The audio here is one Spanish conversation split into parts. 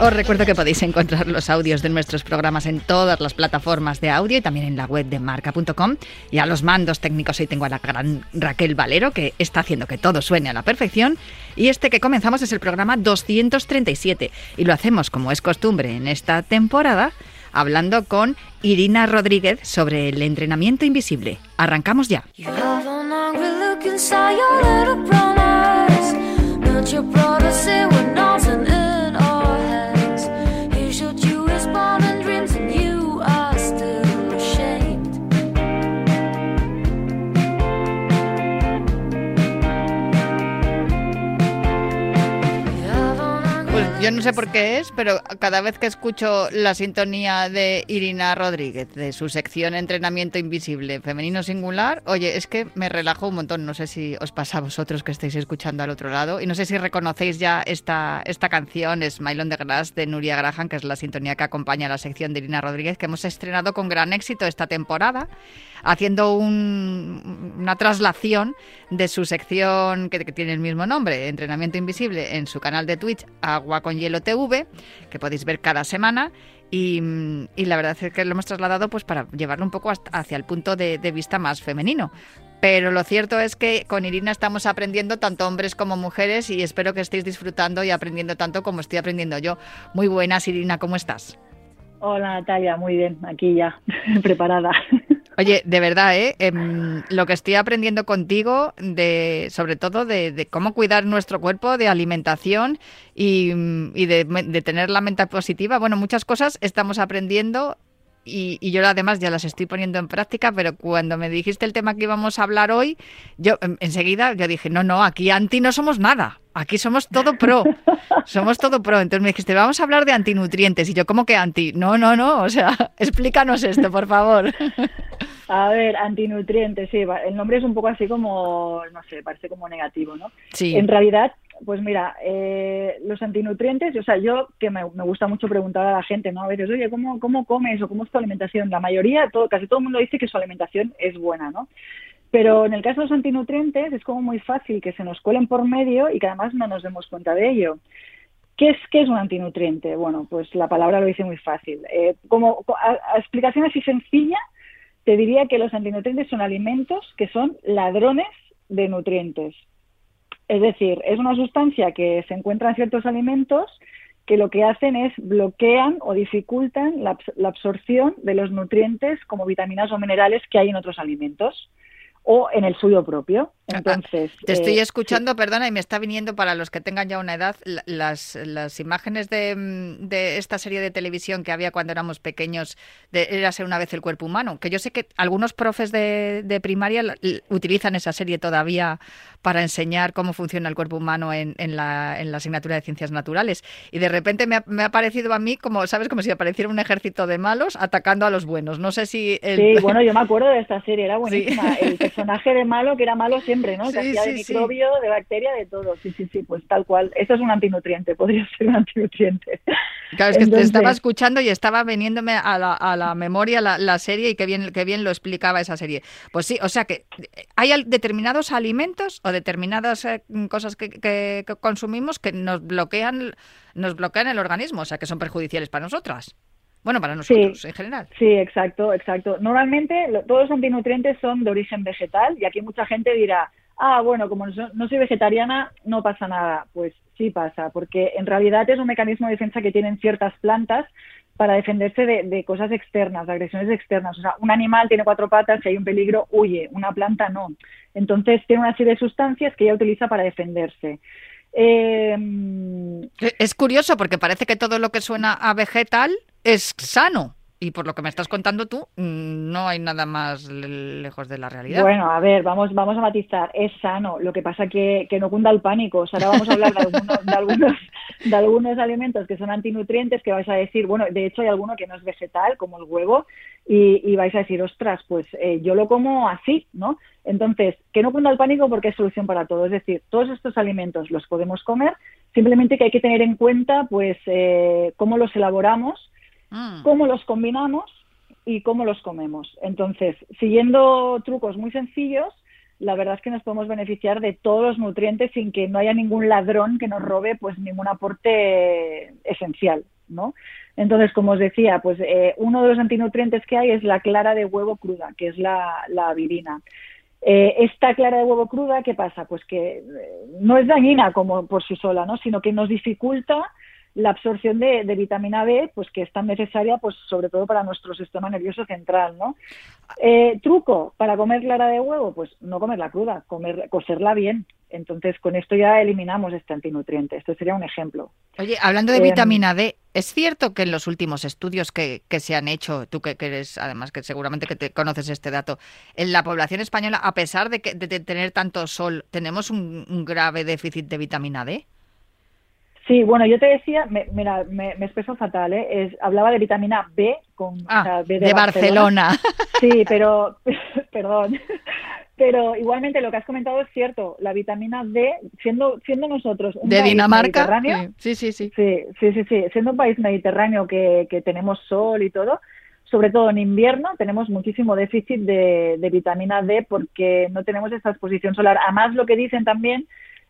Os recuerdo que podéis encontrar los audios de nuestros programas en todas las plataformas de audio y también en la web de marca.com. Y a los mandos técnicos hoy tengo a la gran Raquel Valero, que está haciendo que todo suene a la perfección. Y este que comenzamos es el programa 237. Y lo hacemos como es costumbre en esta temporada, hablando con Irina Rodríguez sobre el entrenamiento invisible. Arrancamos ya. Yo no sé por qué es, pero cada vez que escucho la sintonía de Irina Rodríguez, de su sección Entrenamiento Invisible Femenino Singular, oye, es que me relajo un montón. No sé si os pasa a vosotros que estáis escuchando al otro lado. Y no sé si reconocéis ya esta, esta canción, Smile on the Grass, de Nuria Graham, que es la sintonía que acompaña la sección de Irina Rodríguez, que hemos estrenado con gran éxito esta temporada haciendo una traslación de su sección que, tiene el mismo nombre, Entrenamiento Invisible, en su canal de Twitch, Agua con Hielo TV, que podéis ver cada semana. Y, la verdad es que lo hemos trasladado pues para llevarlo un poco hacia el punto de, vista más femenino. Pero lo cierto es que con Irina estamos aprendiendo tanto hombres como mujeres y espero que estéis disfrutando y aprendiendo tanto como estoy aprendiendo yo. Muy buenas, Irina, ¿cómo estás? Hola Natalia, muy bien, aquí ya, preparada. Oye, de verdad, ¿eh? Em, lo que estoy aprendiendo contigo, de, sobre todo de, cómo cuidar nuestro cuerpo, de alimentación y, de, tener la mente positiva. Bueno, muchas cosas estamos aprendiendo y, y, yo además ya las estoy poniendo en práctica, pero cuando me dijiste el tema que íbamos a hablar hoy, yo em, enseguida yo dije, no, no, aquí anti no somos nada. Aquí somos todo pro. Somos todo pro. Entonces me dijiste, vamos a hablar de antinutrientes. Y yo, ¿cómo que anti? No, no, no. O sea, explícanos esto, por favor. A ver, antinutrientes, sí. El nombre es un poco así como, no sé, parece como negativo, ¿no? Sí. En realidad, pues mira, eh, los antinutrientes, o sea, yo que me, gusta mucho preguntar a la gente, ¿no? A veces, oye, ¿cómo, ¿cómo comes o cómo es tu alimentación? La mayoría, todo, casi todo el mundo dice que su alimentación es buena, ¿no? Pero en el caso de los antinutrientes es como muy fácil que se nos cuelen por medio y que además no nos demos cuenta de ello. ¿Qué es, qué es un antinutriente? Bueno, pues la palabra lo dice muy fácil. Eh, como a, explicación así sencilla, te diría que los antinutrientes son alimentos que son ladrones de nutrientes. Es decir, es una sustancia que se encuentra en ciertos alimentos que lo que hacen es bloquean o dificultan la absorción de los nutrientes como vitaminas o minerales que hay en otros alimentos o en el suyo propio. Ah, ah, Entonces, te estoy eh, escuchando, perdona, y me está viniendo para los que tengan ya una edad las, las imágenes de, mm, de, esta serie de televisión que había cuando éramos pequeños, de Érase una vez el cuerpo humano, que yo sé que algunos profes de, de primaria utilizan esa serie todavía para enseñar cómo funciona el cuerpo humano en, en, la, en la, asignatura de ciencias naturales. Y de repente me ha, me ha, parecido a mí como, ¿sabes? Como si apareciera un ejército de malos atacando a los buenos. No sé si... Sí, bueno, yo me acuerdo de esta serie, era buenísima. El personaje de malo que era malo siempre, ¿no? Que hacía de microbio, de bacteria, de todo. Sí, sí, sí, pues tal cual. Eso es un antinutriente, podría ser un antinutriente. Claro, es que te estaba escuchando y estaba veniéndome a la, a la memoria la, la, serie y qué bien, qué bien lo explicaba esa serie. Pues sí, o sea que hay determinados alimentos o determinadas eh, cosas que, que, consumimos que nos bloquean, nos bloquean el organismo, o sea que son perjudiciales para nosotras. Bueno, para nosotros en general. Sí, exacto, exacto. Normalmente todos los antinutrientes son de origen vegetal y aquí mucha gente dirá, ah, bueno, como no soy vegetariana, no pasa nada. Pues sí pasa, porque en realidad es un mecanismo de defensa que tienen ciertas plantas para defenderse de, cosas externas, de agresiones externas. O sea, un animal tiene cuatro patas, si hay un peligro, huye, una planta no. Entonces tiene una serie de sustancias que ella utiliza para defenderse. Em, es curioso porque parece que todo lo que suena a vegetal es sano. Y por lo que me estás contando tú, mm, no hay nada más lejos de la realidad. Bueno, a ver, vamos, vamos a matizar. Es sano. Lo que pasa que, que no cunda el pánico. ahora vamos a hablar de algunos, de algunos, de algunos alimentos que son antinutrientes que vais a decir, bueno, de hecho hay alguno que no es vegetal, como el huevo, y, vais a decir, ostras, pues eh, yo lo como así, ¿no? Entonces, que no cunda el pánico porque es solución para todo. Es decir, todos estos alimentos los podemos comer, simplemente que hay que tener en cuenta, pues, eh, cómo los elaboramos Mm. cómo los combinamos y cómo los comemos. Entonces, siguiendo trucos muy sencillos, la verdad es que nos podemos beneficiar de todos los nutrientes sin que no haya ningún ladrón que nos robe pues ningún aporte esencial, ¿no? Entonces, como os decía, pues eh, uno de los antinutrientes que hay es la clara de huevo cruda, que es la, la virina. Eh, esta clara de huevo cruda, ¿qué pasa? Pues que eh, no es dañina como por sí sola, ¿no? Sino que nos dificulta la absorción de, vitamina B, pues que es tan necesaria, pues sobre todo para nuestro sistema nervioso central, ¿no? Eh, truco para comer clara de huevo, pues no comerla cruda, comer, cocerla bien. Entonces, con esto ya eliminamos este antinutriente. Esto sería un ejemplo. Oye, hablando de em, vitamina D, ¿es cierto que en los últimos estudios que, se han hecho, tú que, eres, además que seguramente que te conoces este dato, en la población española, a pesar de, que, de tener tanto sol, tenemos un grave déficit de vitamina D? Sí, bueno, yo te decía, mira, me, me expreso fatal, ¿eh? Es, hablaba de vitamina B con ah, B de, Barcelona. Sí, pero, perdón, pero igualmente lo que has comentado es cierto. La vitamina D, siendo siendo nosotros un de Dinamarca, mediterráneo, sí, sí, sí, sí, sí, sí, sí, siendo un país mediterráneo que, que tenemos sol y todo, sobre todo en invierno tenemos muchísimo déficit de, de vitamina D porque no tenemos esta exposición solar. Además, lo que dicen también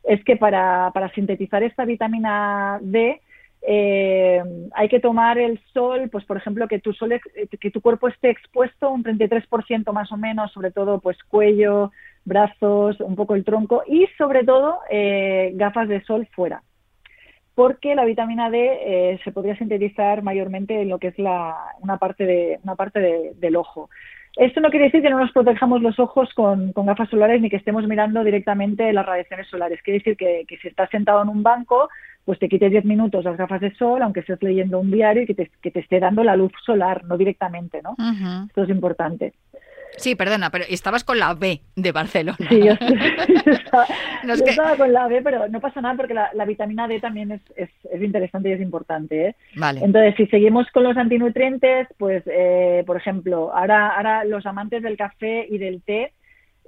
es que para, sintetizar esta vitamina D eh, hay que tomar el sol, pues por ejemplo que tu sol, que tu cuerpo esté expuesto un 33% más o menos, sobre todo pues cuello, brazos, un poco el tronco y sobre todo eh, gafas de sol fuera, porque la vitamina D eh, se podría sintetizar mayormente en lo que es la, una parte de una parte del ojo. Esto no quiere decir que no nos protejamos los ojos con, gafas solares ni que estemos mirando directamente las radiaciones solares. Quiere decir que, si estás sentado en un banco, pues te quites 10 minutos las gafas de sol, aunque estés leyendo un diario y que te, que te esté dando la luz solar, no directamente, ¿no? Esto es importante. Sí, perdona, pero estabas con la B de Barcelona. Sí, yo, estaba, con la B, pero no pasa nada porque la, vitamina D también es, es, es, interesante y es importante. ¿eh? Vale. Entonces, si seguimos con los antinutrientes, pues, eh, por ejemplo, ahora, ahora los amantes del café y del té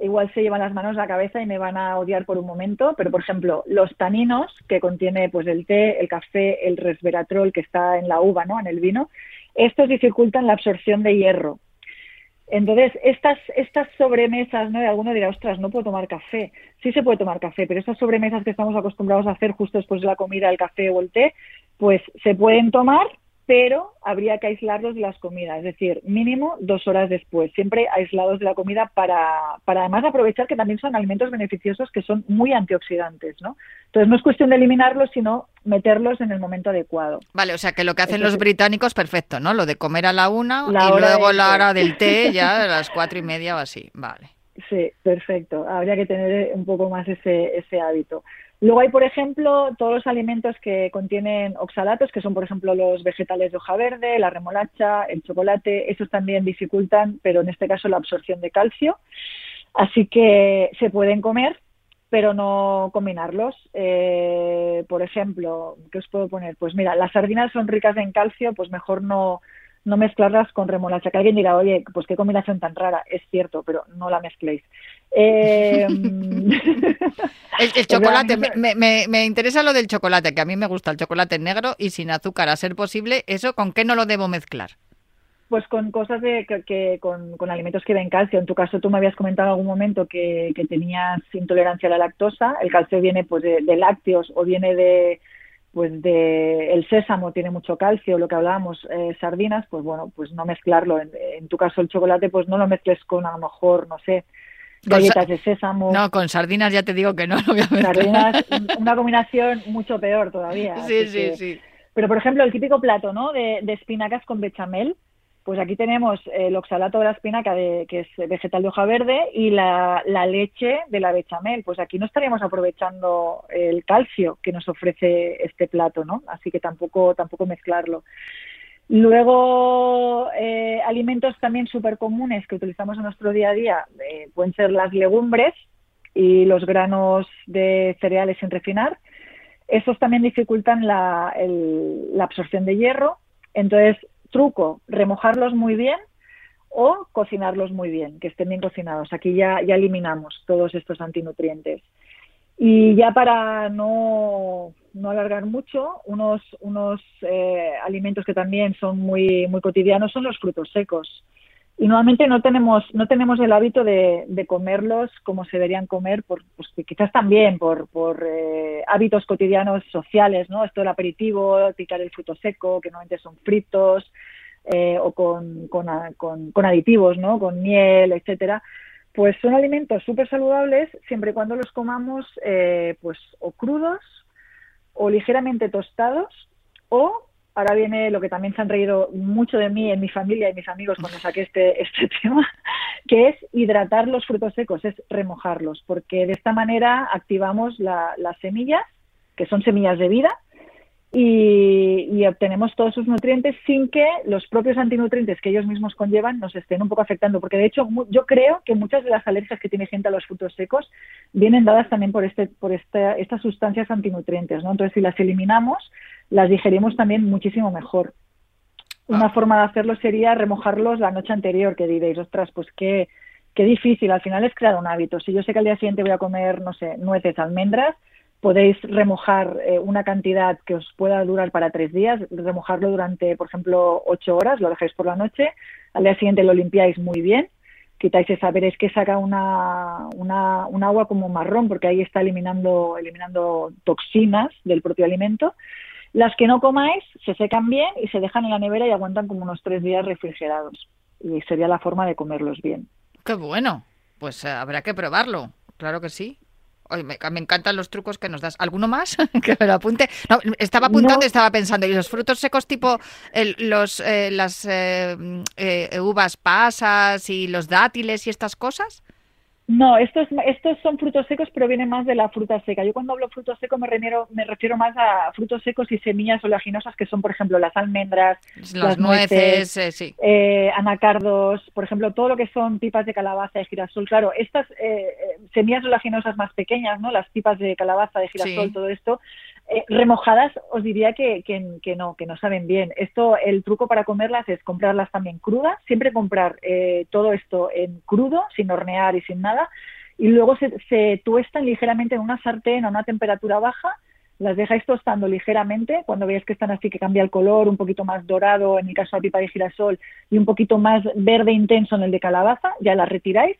igual se llevan las manos a la cabeza y me van a odiar por un momento, pero por ejemplo, los taninos que contiene pues el té, el café, el resveratrol que está en la uva, ¿no? En el vino, estos dificultan la absorción de hierro. Entonces, estas, estas sobremesas, ¿no? De alguno dirá, ostras, no puedo tomar café. Sí se puede tomar café, pero estas sobremesas que estamos acostumbrados a hacer justo después de la comida, el café o el té, pues se pueden tomar, pero habría que aislarlos de las comidas, es decir, mínimo dos horas después, siempre aislados de la comida para, para además aprovechar que también son alimentos beneficiosos que son muy antioxidantes, ¿no? Entonces no es cuestión de eliminarlos, sino meterlos en el momento adecuado. Vale, o sea que lo que hacen los británicos, perfecto, ¿no? Lo de comer a la una y luego la hora del té ya a las cuatro y media o así, vale. Sí, perfecto. Habría que tener un poco más ese, ese hábito. Luego hay, por ejemplo, todos los alimentos que contienen oxalatos, que son, por ejemplo, los vegetales de hoja verde, la remolacha, el chocolate. Esos también dificultan, pero en este caso, la absorción de calcio. Así que se pueden comer, pero no combinarlos. Eh, por ejemplo, ¿qué os puedo poner? Pues mira, las sardinas son ricas en calcio, pues mejor no, no mezclarlas con remolacha. Que alguien dirá, oye, pues qué combinación tan rara. Es cierto, pero no la mezcléis. Eh... el, chocolate, me, me, me, interesa lo del chocolate, que a mí me gusta el chocolate negro y sin azúcar, a ser posible. ¿Eso con qué no lo debo mezclar? Pues con cosas de, que, con, con, alimentos que ven calcio. En tu caso, tú me habías comentado en algún momento que, que tenías intolerancia a la lactosa. El calcio viene pues de, de lácteos o viene de, pues de el sésamo tiene mucho calcio, lo que hablábamos, eh, sardinas, pues bueno, pues no mezclarlo. En, tu caso el chocolate, pues no lo mezcles con a lo mejor, no sé, galletas de sésamo. No, con sardinas ya te digo que no lo voy a mezclar. Sardinas, una combinación mucho peor todavía. Sí, sí, sí. Pero, por ejemplo, el típico plato, ¿no? De, espinacas con bechamel, pues aquí tenemos el oxalato de la espinaca, de, que es vegetal de hoja verde, y la, la, leche de la bechamel. Pues aquí no estaríamos aprovechando el calcio que nos ofrece este plato, ¿no? Así que tampoco, tampoco mezclarlo. Luego, eh, alimentos también súper comunes que utilizamos en nuestro día a día eh, pueden ser las legumbres y los granos de cereales sin refinar. Esos también dificultan la, absorción de hierro. Entonces, truco, remojarlos muy bien o cocinarlos muy bien, que estén bien cocinados. Aquí ya eliminamos todos estos antinutrientes. Y ya para no, no alargar mucho, unos, unos eh, alimentos que también son muy, muy cotidianos son los frutos secos. Y normalmente no tenemos, no tenemos el hábito de, de comerlos como se deberían comer, por, pues, quizás también por, por eh, hábitos cotidianos sociales, ¿no? Esto del aperitivo, picar el fruto seco, que normalmente son fritos eh, o con, con, con, con aditivos, ¿no? Con miel, etcétera pues son alimentos súper saludables siempre y cuando los comamos eh, pues o crudos o ligeramente tostados o ahora viene lo que también se han reído mucho de mí en mi familia y mis amigos cuando saqué este, este tema, que es hidratar los frutos secos, es remojarlos, porque de esta manera activamos las semillas, que son semillas de vida, y, obtenemos todos sus nutrientes sin que los propios antinutrientes que ellos mismos conllevan nos estén un poco afectando. Porque de hecho yo creo que muchas de las alergias que tiene gente a los frutos secos vienen dadas también por, este, por estas sustancias antinutrientes. ¿no? Entonces si las eliminamos, las digerimos también muchísimo mejor. Una ah. forma de hacerlo sería remojarlos la noche anterior, que diréis, ostras, pues qué, qué difícil. Al final es crear un hábito. Si yo sé que al día siguiente voy a comer, no sé, nueces, almendras, podéis remojar eh, una cantidad que os pueda durar para tres días, remojarlo durante, por ejemplo, ocho horas, lo dejáis por la noche, al día siguiente lo limpiáis muy bien, quitáis esa, veréis que saca una, una, un agua como marrón, porque ahí está eliminando, eliminando toxinas del propio alimento. Las que no comáis se secan bien y se dejan en la nevera y aguantan como unos tres días refrigerados. Y sería la forma de comerlos bien. Qué bueno. Pues eh, habrá que probarlo. Claro que sí me, encantan los trucos que nos das. ¿Alguno más? que me lo apunte. No, estaba apuntando y estaba pensando. ¿Y los frutos secos tipo los, eh, las eh, eh, uvas pasas y los dátiles y estas cosas? No, estos, estos son frutos secos, pero vienen más de la fruta seca. Yo cuando hablo frutos secos me refiero, me refiero más a frutos secos y semillas oleaginosas, que son, por ejemplo, las almendras, las, nueces, eh, sí. eh, anacardos, por ejemplo, todo lo que son pipas de calabaza, de girasol. Claro, estas eh, eh, semillas oleaginosas más pequeñas, ¿no? Las pipas de calabaza, de girasol, todo esto, eh, remojadas os diría que, que, no, que no saben bien. Esto, el truco para comerlas es comprarlas también crudas, siempre comprar eh, todo esto en crudo, sin hornear y sin nada, y luego se, se tuestan ligeramente en una sartén a una temperatura baja, las dejáis tostando ligeramente, cuando veáis que están así que cambia el color, un poquito más dorado en el caso la pipa de girasol y un poquito más verde intenso en el de calabaza, ya las retiráis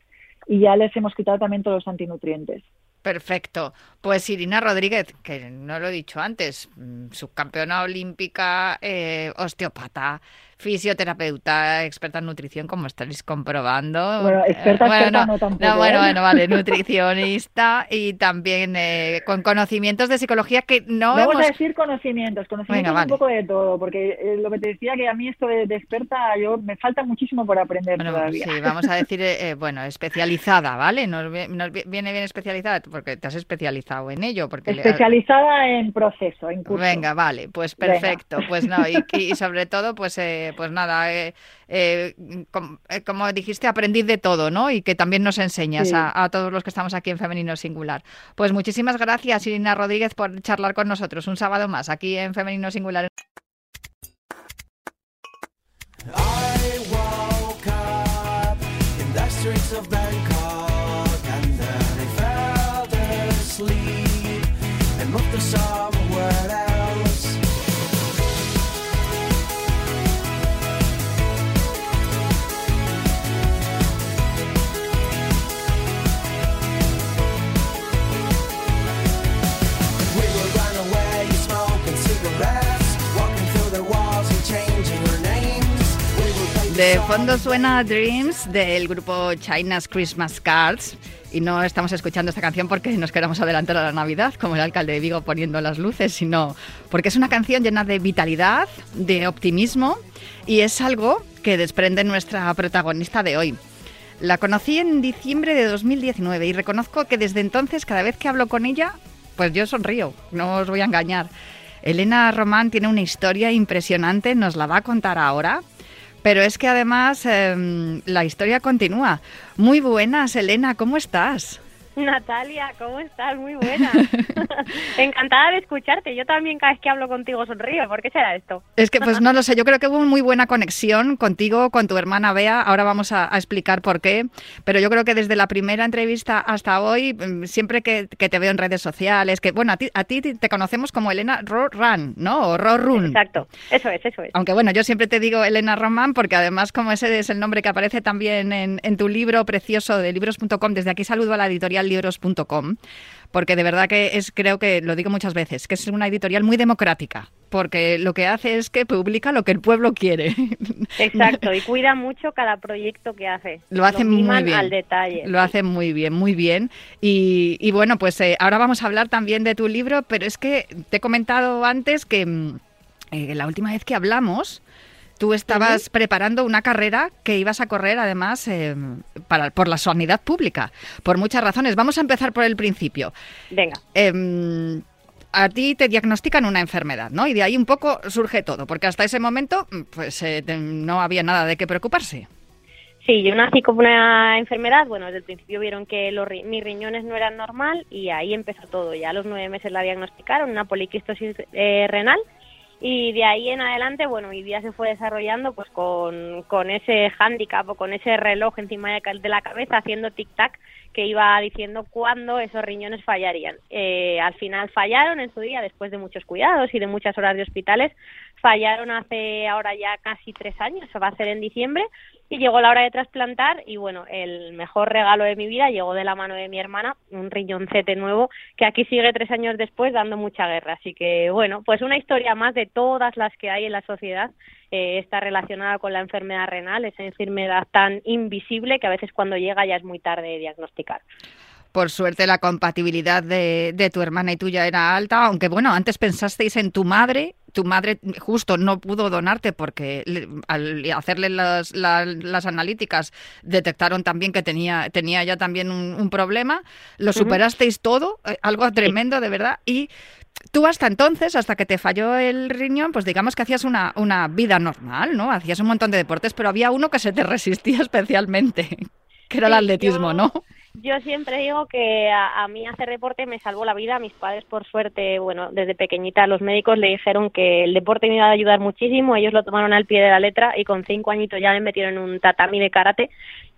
y ya les hemos quitado también todos los antinutrientes. Perfecto. Pues Irina Rodríguez, que no lo he dicho antes, mm, subcampeona olímpica, eh, osteopata, fisioterapeuta, experta en nutrición, como estaréis comprobando. Bueno, experta, bueno, no, tampoco, no, bueno, ¿eh? bueno, vale, nutricionista y también eh, con conocimientos de psicología que no Vamos hemos... a decir conocimientos, conocimientos un poco de todo, porque eh, lo que te decía que a mí esto de, experta, yo me falta muchísimo por aprender todavía. Sí, vamos a decir, bueno, especializada, ¿vale? Nos, viene bien especializada porque te has especializado en ello. porque Especializada en proceso, en curso. Venga, vale, pues perfecto. Pues no, y, y sobre todo, pues pues nada, eh, eh, eh, como dijiste, aprendí de todo, ¿no? Y que también nos enseñas a, todos los que estamos aquí en Femenino Singular. Pues muchísimas gracias, Irina Rodríguez, por charlar con nosotros un sábado más aquí en Femenino Singular. De fondo suena Dreams del grupo China's Christmas Cards Y no estamos escuchando esta canción porque nos queramos adelantar a la Navidad, como el alcalde de Vigo poniendo las luces, sino porque es una canción llena de vitalidad, de optimismo y es algo que desprende nuestra protagonista de hoy. La conocí en diciembre de 2019 y reconozco que desde entonces cada vez que hablo con ella, pues yo sonrío, no os voy a engañar. Elena Román tiene una historia impresionante, nos la va a contar ahora. Pero es que además em, la historia continúa. Muy buenas, Elena, ¿cómo estás? Natalia, ¿cómo estás? Muy buena. Encantada de escucharte. Yo también cada vez que hablo contigo sonrío. ¿Por qué será esto? Es que pues no lo sé. Yo creo que hubo muy buena conexión contigo, con tu hermana Bea. Ahora vamos a, explicar por qué. Pero yo creo que desde la primera entrevista hasta hoy, mm, siempre que, te veo en redes sociales, que bueno, a ti, a ti te conocemos como Elena Rorran, ¿no? O Rorrun. Exacto. Eso es, eso es. Aunque bueno, yo siempre te digo Elena Román porque además como ese es el nombre que aparece también en, en tu libro precioso de libros.com, desde aquí saludo a la editorial libros.com, porque de verdad que es, creo que lo digo muchas veces, que es una editorial muy democrática, porque lo que hace es que publica lo que el pueblo quiere. Exacto, y cuida mucho cada proyecto que hace. Lo hace muy bien. al detalle. Lo hace muy bien, muy bien. Y, bueno, pues eh, ahora vamos a hablar también de tu libro, pero es que te he comentado antes que mm, eh, la última vez que hablamos, Tú estabas preparando una carrera que ibas a correr, además, eh, para, por la sanidad pública, por muchas razones. Vamos a empezar por el principio. Venga. Em, a ti te diagnostican una enfermedad, ¿no? Y de ahí un poco surge todo, porque hasta ese momento, pues eh, no había nada de qué preocuparse. Sí, yo nací con una enfermedad. Bueno, desde el principio vieron que los, mis riñones no eran normal y ahí empezó todo. Ya a los nueve meses la diagnosticaron, una poliquistosis eh, renal y de ahí en adelante, bueno, mi vida se fue desarrollando pues con, con ese hándicap o con ese reloj encima de la cabeza haciendo tic-tac que iba diciendo cuándo esos riñones fallarían. Eh, al final fallaron en su día, después de muchos cuidados y de muchas horas de hospitales, fallaron hace ahora ya casi tres años, se va a hacer en diciembre, y llegó la hora de trasplantar y bueno, el mejor regalo de mi vida llegó de la mano de mi hermana, un riñoncete nuevo que aquí sigue tres años después dando mucha guerra. Así que bueno, pues una historia más de todas las que hay en la sociedad eh, está relacionada con la enfermedad renal, esa enfermedad tan invisible que a veces cuando llega ya es muy tarde de diagnosticar. Por suerte la compatibilidad de, de, tu hermana y tuya era alta, aunque bueno, antes pensasteis en tu madre tu madre justo no pudo donarte porque al hacerle las, las, analíticas detectaron también que tenía, tenía ya también un, problema. Lo superasteis todo, eh, algo tremendo de verdad. Y tú hasta entonces, hasta que te falló el riñón, pues digamos que hacías una, una vida normal, ¿no? Hacías un montón de deportes, pero había uno que se te resistía especialmente, que era el atletismo, ¿no? Yo siempre digo que a, mí hacer deporte me salvó la vida. Mis padres, por suerte, bueno, desde pequeñita los médicos le dijeron que el deporte me iba a ayudar muchísimo. Ellos lo tomaron al pie de la letra y con cinco añitos ya me metieron en un tatami de karate.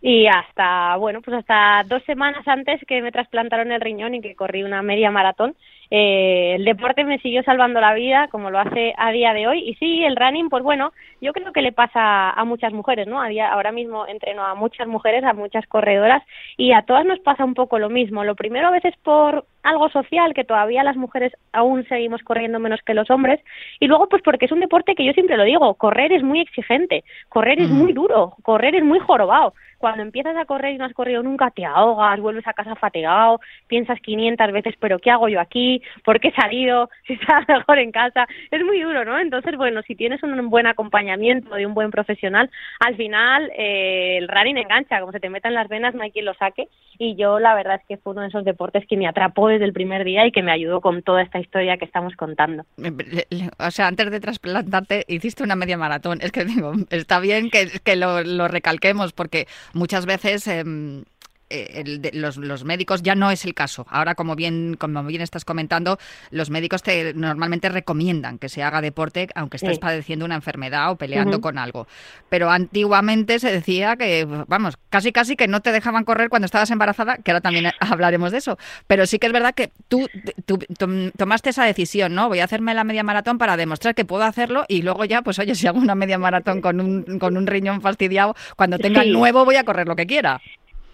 Y hasta, bueno, pues hasta dos semanas antes que me trasplantaron el riñón y que corrí una media maratón, eh, el deporte me siguió salvando la vida como lo hace a día de hoy. Y sí el running pues bueno yo creo que le pasa a muchas mujeres no a día, ahora mismo entreno a muchas mujeres a muchas corredoras y a todas nos pasa un poco lo mismo. Lo primero a veces por algo social que todavía las mujeres aún seguimos corriendo menos que los hombres y luego pues porque es un deporte que yo siempre lo digo correr es muy exigente correr es muy duro correr es muy jorobado cuando empiezas a correr y no has corrido nunca, te ahogas, vuelves a casa fatigado, piensas 500 veces, pero ¿qué hago yo aquí? ¿Por qué he salido? Si estás mejor en casa. Es muy duro, ¿no? Entonces, bueno, si tienes un buen acompañamiento de un buen profesional, al final eh, el running engancha, como se te meta en las venas, no hay quien lo saque. Y yo, la verdad es que fue uno de esos deportes que me atrapó desde el primer día y que me ayudó con toda esta historia que estamos contando. O sea, antes de trasplantarte, hiciste una media maratón. Es que digo, está bien que, que lo recalquemos porque muchas veces eh, los, médicos ya no es el caso. Ahora, como bien, como bien estás comentando, los médicos te normalmente recomiendan que se haga deporte aunque estés padeciendo una enfermedad o peleando con algo. Pero antiguamente se decía que, vamos, casi casi que no te dejaban correr cuando estabas embarazada, que ahora también hablaremos de eso. Pero sí que es verdad que tú, tomaste esa decisión, ¿no? Voy a hacerme la media maratón para demostrar que puedo hacerlo y luego ya, pues oye, si hago una media maratón con un, con un riñón fastidiado, cuando tenga el nuevo voy a correr lo que quiera.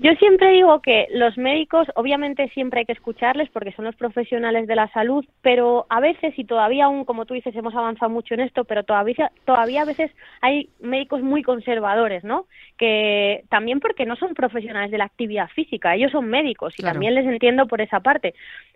Yo siempre digo que los médicos, obviamente siempre hay que escucharles porque son los profesionales de la salud, pero a veces, y todavía aún, como tú dices, hemos avanzado mucho en esto, pero todavía, todavía a veces hay médicos muy conservadores, ¿no? Que también porque no son profesionales de la actividad física, ellos son médicos y también les entiendo por esa parte.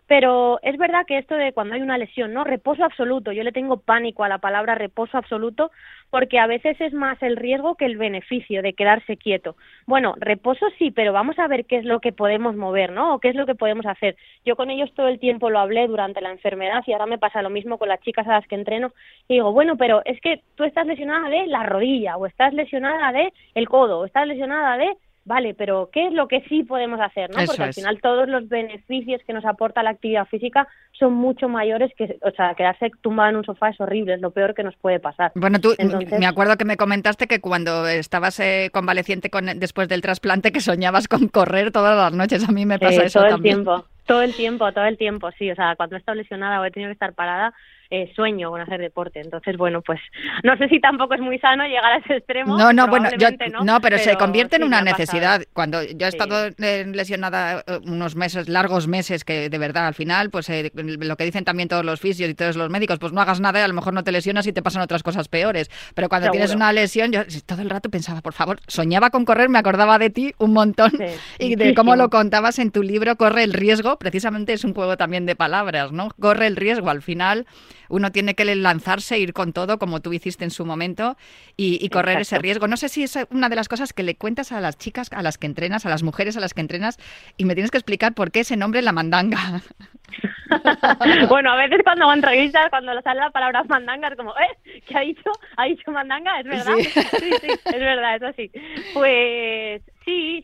Pero es verdad que esto de cuando hay una lesión, ¿no? Reposo absoluto, yo le tengo pánico a la palabra reposo absoluto porque a veces es más el riesgo que el beneficio de quedarse quieto. Bueno, reposo sí, pero vamos a ver qué es lo que podemos mover, ¿no? O qué es lo que podemos hacer. Yo con ellos todo el tiempo lo hablé durante la enfermedad y ahora me pasa lo mismo con las chicas a las que entreno y digo, bueno, pero es que tú estás lesionada de la rodilla o estás lesionada de el codo o estás lesionada de Vale, pero ¿qué es lo que sí podemos hacer? ¿no? Porque al final todos los beneficios que nos aporta la actividad física son mucho mayores que, o sea, quedarse tumbado en un sofá es horrible, es lo peor que nos puede pasar. Bueno, tú, me acuerdo que me comentaste que cuando estabas eh, convaleciente con, después del trasplante que soñabas con correr todas las noches, a mí me pasa eso todo también. el tiempo, todo el tiempo, todo el tiempo, sí, o sea, cuando he estado lesionada o he tenido que estar parada, eh, sueño con hacer deporte. Entonces, bueno, pues no sé si tampoco es muy sano llegar a ese extremo. No, no, bueno, yo, no, pero, se convierte en una necesidad. Cuando yo he estado eh, lesionada eh, unos meses, largos meses, que de verdad al final, pues lo que dicen también todos los fisios y todos los médicos, pues no hagas nada y a lo mejor no te lesionas y te pasan otras cosas peores. Pero cuando tienes una lesión, yo todo el rato pensaba, por favor, soñaba con correr, me acordaba de ti un montón y de cómo lo contabas en tu libro, Corre el riesgo, precisamente es un juego también de palabras, ¿no? Corre el riesgo, al final uno tiene que lanzarse, ir con todo, como tú hiciste en su momento, y, correr ese riesgo. No sé si es una de las cosas que le cuentas a las chicas a las que entrenas, a las mujeres a las que entrenas, y me tienes que explicar por qué ese nombre la mandanga. bueno, a veces cuando hago entrevistas, cuando sale la palabra mandanga, es como, ¿eh? ¿Qué ha dicho? ¿Ha dicho mandanga? ¿Es verdad? Sí, sí, sí es verdad, eso sí. Pues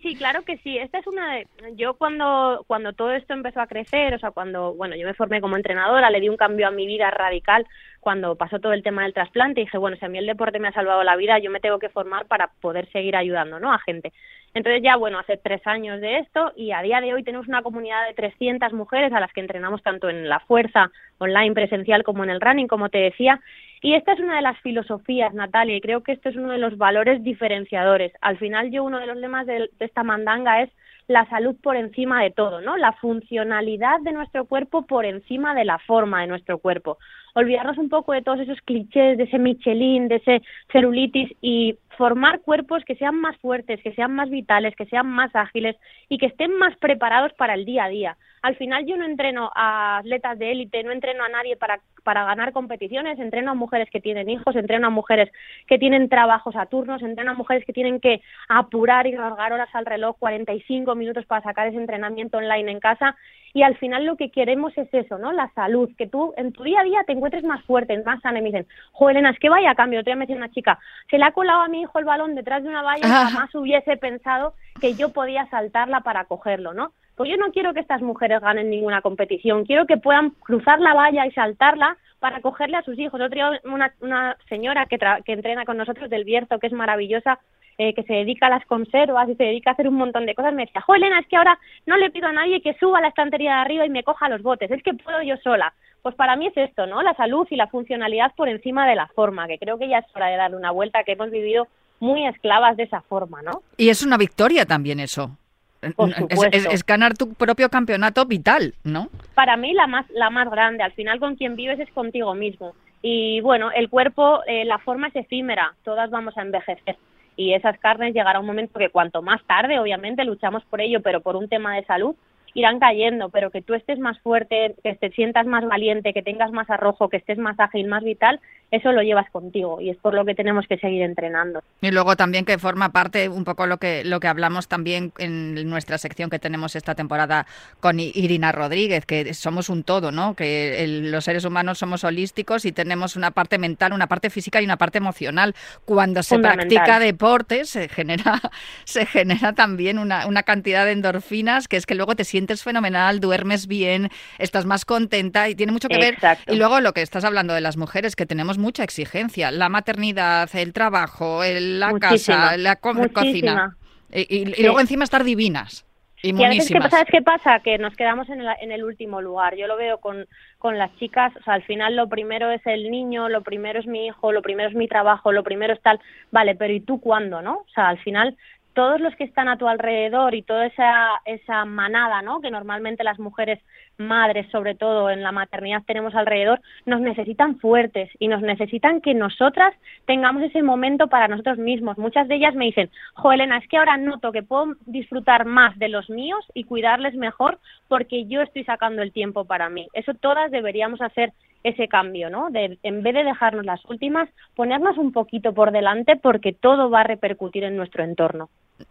Sí, claro que sí. Esta es una de... Yo cuando, cuando todo esto empezó a crecer, o sea, cuando, bueno, yo me formé como entrenadora, le di un cambio a mi vida radical cuando pasó todo el tema del trasplante dije, bueno, si a mí el deporte me ha salvado la vida, yo me tengo que formar para poder seguir ayudando, ¿no? A gente. Entonces ya, bueno, hace tres años de esto y a día de hoy tenemos una comunidad de 300 mujeres a las que entrenamos tanto en la fuerza online presencial como en el running, como te decía. Y esta es una de las filosofías, Natalia, y creo que esto es uno de los valores diferenciadores. Al final yo uno de los lemas de esta mandanga es la salud por encima de todo, ¿no? La funcionalidad de nuestro cuerpo por encima de la forma de nuestro cuerpo. Olvidarnos un poco de todos esos clichés, de ese Michelin, de ese celulitis y formar cuerpos que sean más fuertes, que sean más vitales, que sean más ágiles y que estén más preparados para el día a día. Al final yo no entreno a atletas de élite, no entreno a nadie para, para ganar competiciones, entreno a mujeres que tienen hijos, entreno a mujeres que tienen trabajos a turnos, entreno a mujeres que tienen que apurar y largar horas al reloj, 45 minutos para sacar ese entrenamiento online en casa y al final lo que queremos es eso, ¿no? La salud, que tú en tu día a día te encuentres más fuerte, más sana y me dicen, jo Elena, es que vaya a cambio, te voy a decir una chica, se le ha colado a mi hijo el balón detrás de una valla jamás hubiese pensado que yo podía saltarla para cogerlo, ¿no? Pues yo no quiero que estas mujeres ganen ninguna competición, quiero que puedan cruzar la valla y saltarla para cogerle a sus hijos. Otro una, una señora que, que entrena con nosotros del Bierzo, que es maravillosa, eh, que se dedica a las conservas y se dedica a hacer un montón de cosas, me decía, jo Elena, es que ahora no le pido a nadie que suba a la estantería de arriba y me coja los botes, es que puedo yo sola. Pues para mí es esto, ¿no? La salud y la funcionalidad por encima de la forma, que creo que ya es hora de darle una vuelta, que hemos vivido muy esclavas de esa forma, ¿no? Y es una victoria también eso. Es, ganar tu propio campeonato vital, ¿no? Para mí la más, la más grande. Al final con quien vives es contigo mismo. Y bueno, el cuerpo, eh, la forma es efímera. Todas vamos a envejecer. Y esas carnes llegará un momento que cuanto más tarde, obviamente, luchamos por ello, pero por un tema de salud, irán cayendo, pero que tú estés más fuerte, que te sientas más valiente, que tengas más arrojo, que estés más ágil, más vital, eso lo llevas contigo y es por lo que tenemos que seguir entrenando. Y luego también que forma parte un poco lo que lo que hablamos también en nuestra sección que tenemos esta temporada con Irina Rodríguez, que somos un todo, ¿no? Que los seres humanos somos holísticos y tenemos una parte mental, una parte física y una parte emocional. Cuando se practica deporte se genera se genera también una, una cantidad de endorfinas que es que luego te sientes sientes fenomenal, duermes bien, estás más contenta y tiene mucho que ver. Y luego lo que estás hablando de las mujeres, que tenemos mucha exigencia, la maternidad, el trabajo, la casa, la cocina. Y, luego encima estar divinas. Y, y a veces, ¿sabes qué pasa? Que nos quedamos en el, en el último lugar. Yo lo veo con, con las chicas, o sea, al final lo primero es el niño, lo primero es mi hijo, lo primero es mi trabajo, lo primero es tal, vale, pero ¿y tú cuándo, no? O sea, al final todos los que están a tu alrededor y toda esa, manada, ¿no? Que normalmente las mujeres madres, sobre todo en la maternidad, tenemos alrededor, nos necesitan fuertes y nos necesitan que nosotras tengamos ese momento para nosotros mismos. Muchas de ellas me dicen, jo, Elena, es que ahora noto que puedo disfrutar más de los míos y cuidarles mejor porque yo estoy sacando el tiempo para mí. Eso todas deberíamos hacer ese cambio, ¿no? De, en vez de dejarnos las últimas, ponernos un poquito por delante porque todo va a repercutir en nuestro entorno.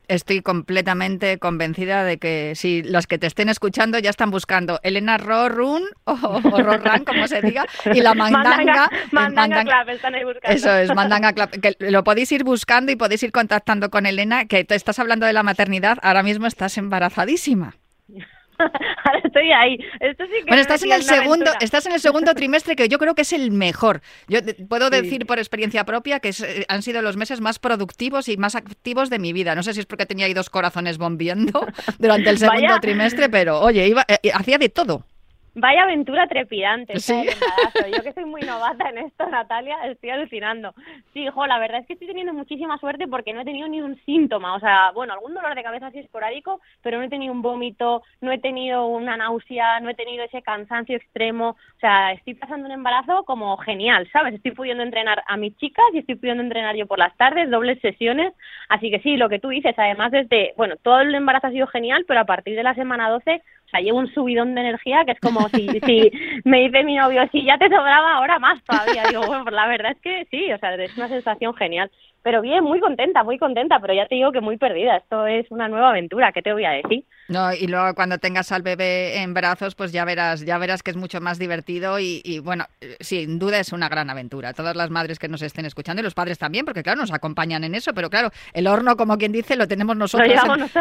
Estoy completamente convencida de que si los que te estén escuchando ya están buscando Elena Rorun o, o como se diga, y la mandanga. mandanga, Club, están ahí buscando. Eso es, Mandanga Club. Que lo podéis ir buscando y podéis ir contactando con Elena, que te estás hablando de la maternidad, ahora mismo estás embarazadísima. Estoy ahí. bueno, estás en el segundo, estás en el segundo trimestre que yo creo que es el mejor. Yo puedo decir por experiencia propia que eh, han sido los meses más productivos y más activos de mi vida. No sé si es porque tenía ahí dos corazones bombiendo durante el segundo trimestre, pero oye, iba, eh, hacía de todo. Vaya aventura trepidante. ¿Sí? Yo que soy muy novata en esto, Natalia, estoy alucinando. Sí, hijo, la verdad es que estoy teniendo muchísima suerte porque no he tenido ni un síntoma. O sea, bueno, algún dolor de cabeza así esporádico, pero no he tenido un vómito, no he tenido una náusea, no he tenido ese cansancio extremo. O sea, estoy pasando un embarazo como genial, ¿sabes? Estoy pudiendo entrenar a mis chicas y estoy pudiendo entrenar yo por las tardes, dobles sesiones. Así que sí, lo que tú dices, además desde, bueno, todo el embarazo ha sido genial, pero a partir de la semana 12 o sea, llevo un subidón de energía que es como si, si me dice mi novio, si ya te sobraba ahora más todavía. Digo, bueno, pues la verdad es que sí, o sea, es una sensación genial. Pero bien, muy contenta, muy contenta, pero ya te digo que muy perdida. Esto es una nueva aventura, ¿qué te voy a decir? No, y luego cuando tengas al bebé en brazos, pues ya verás, ya verás que es mucho más divertido y, y, bueno, sin duda es una gran aventura. Todas las madres que nos estén escuchando y los padres también, porque claro, nos acompañan en eso, pero claro, el horno, como quien dice, lo tenemos nosotros,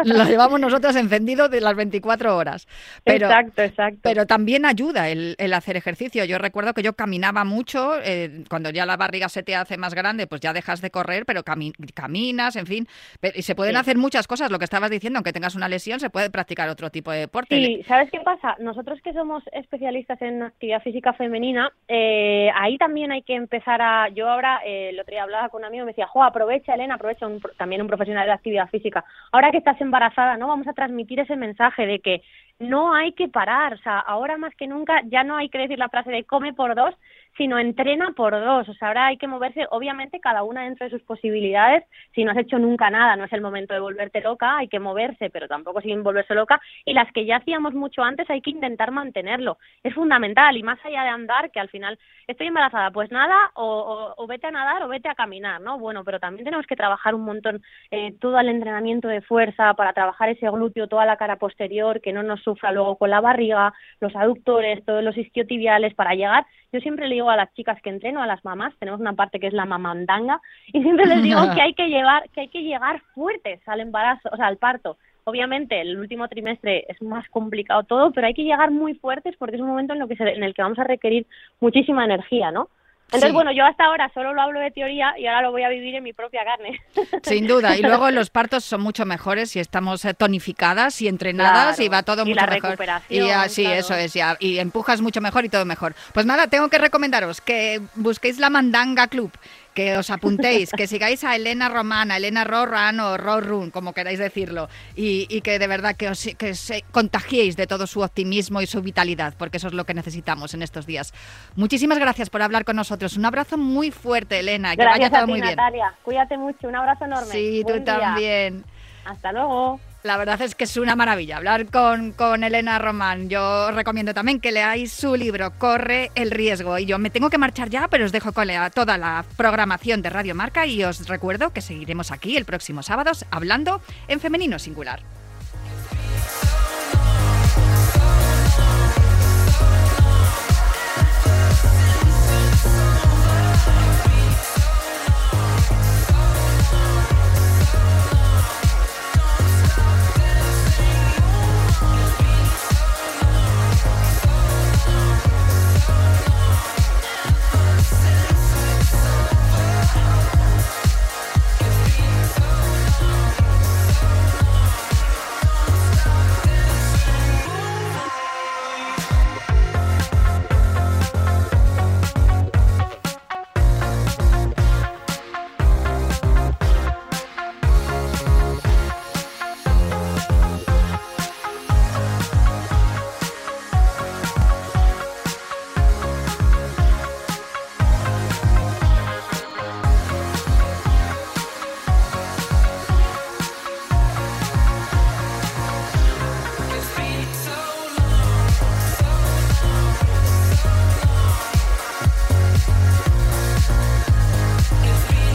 lo llevamos, nosotros. encendido de las 24 horas. Pero, exacto, exacto. Pero también ayuda el, el hacer ejercicio. Yo recuerdo que yo caminaba mucho, eh, cuando ya la barriga se te hace más grande, pues ya dejas de correr, pero caminas, en fin. Y se pueden hacer muchas cosas, lo que estabas diciendo, aunque tengas una lesión, se puede practicar otro tipo de deporte. Sí, ¿sabes qué pasa? Nosotros que somos especialistas en actividad física femenina, eh, ahí también hay que empezar a... Yo ahora, eh, el otro día hablaba con un amigo y me decía, jo, aprovecha, Elena, aprovecha también un profesional de actividad física. Ahora que estás embarazada, ¿no? Vamos a transmitir ese mensaje de que no hay que parar, o sea, ahora más que nunca ya no hay que decir la frase de come por dos, sino entrena por dos. O sea, ahora hay que moverse, obviamente, cada una dentro de sus posibilidades. Si no has hecho nunca nada, no es el momento de volverte loca, hay que moverse, pero tampoco sin volverse loca. Y las que ya hacíamos mucho antes, hay que intentar mantenerlo. Es fundamental. Y más allá de andar, que al final estoy embarazada, pues nada, o, vete a nadar o vete a caminar, ¿no? Bueno, pero también tenemos que trabajar un montón eh, todo el entrenamiento de fuerza para trabajar ese glúteo, toda la cara posterior, que no nos sufra luego con la barriga, los aductores, todos los isquiotibiales, para llegar. Yo siempre le digo a las chicas que entreno, a las mamás, tenemos una parte que es la mamandanga, y siempre les digo que hay que llevar, que hay que llegar fuertes al embarazo, o sea, al parto. Obviamente, el último trimestre es más complicado todo, pero hay que llegar muy fuertes porque es un momento en, lo que en el que vamos a requerir muchísima energía, ¿no? Entonces, bueno, yo hasta ahora solo lo hablo de teoría y ahora lo voy a vivir en mi propia carne. Sin duda. Y luego los partos son mucho mejores si estamos eh, tonificadas y entrenadas y va todo mucho la mejor. Recuperación, y así, eso es. Ya, y empujas mucho mejor y todo mejor. Pues nada, tengo que recomendaros que busquéis la Mandanga Club que os apuntéis, que sigáis a Elena Román, a Elena Rorran o Rorrun, como queráis decirlo, y, que de verdad que os que contagiéis de todo su optimismo y su vitalidad, porque eso es lo que necesitamos en estos días. Muchísimas gracias por hablar con nosotros. Un abrazo muy fuerte, Elena. Que vaya todo muy Natalia. Cuídate mucho. Un abrazo enorme. Sí, tú también. Hasta luego. La verdad es que es una maravilla hablar con, con Elena Román. Yo recomiendo también que leáis su libro, Corre el riesgo. Y yo me tengo que marchar ya, pero os dejo con toda la programación de Radio Marca y os recuerdo que seguiremos aquí el próximo sábado hablando en femenino singular.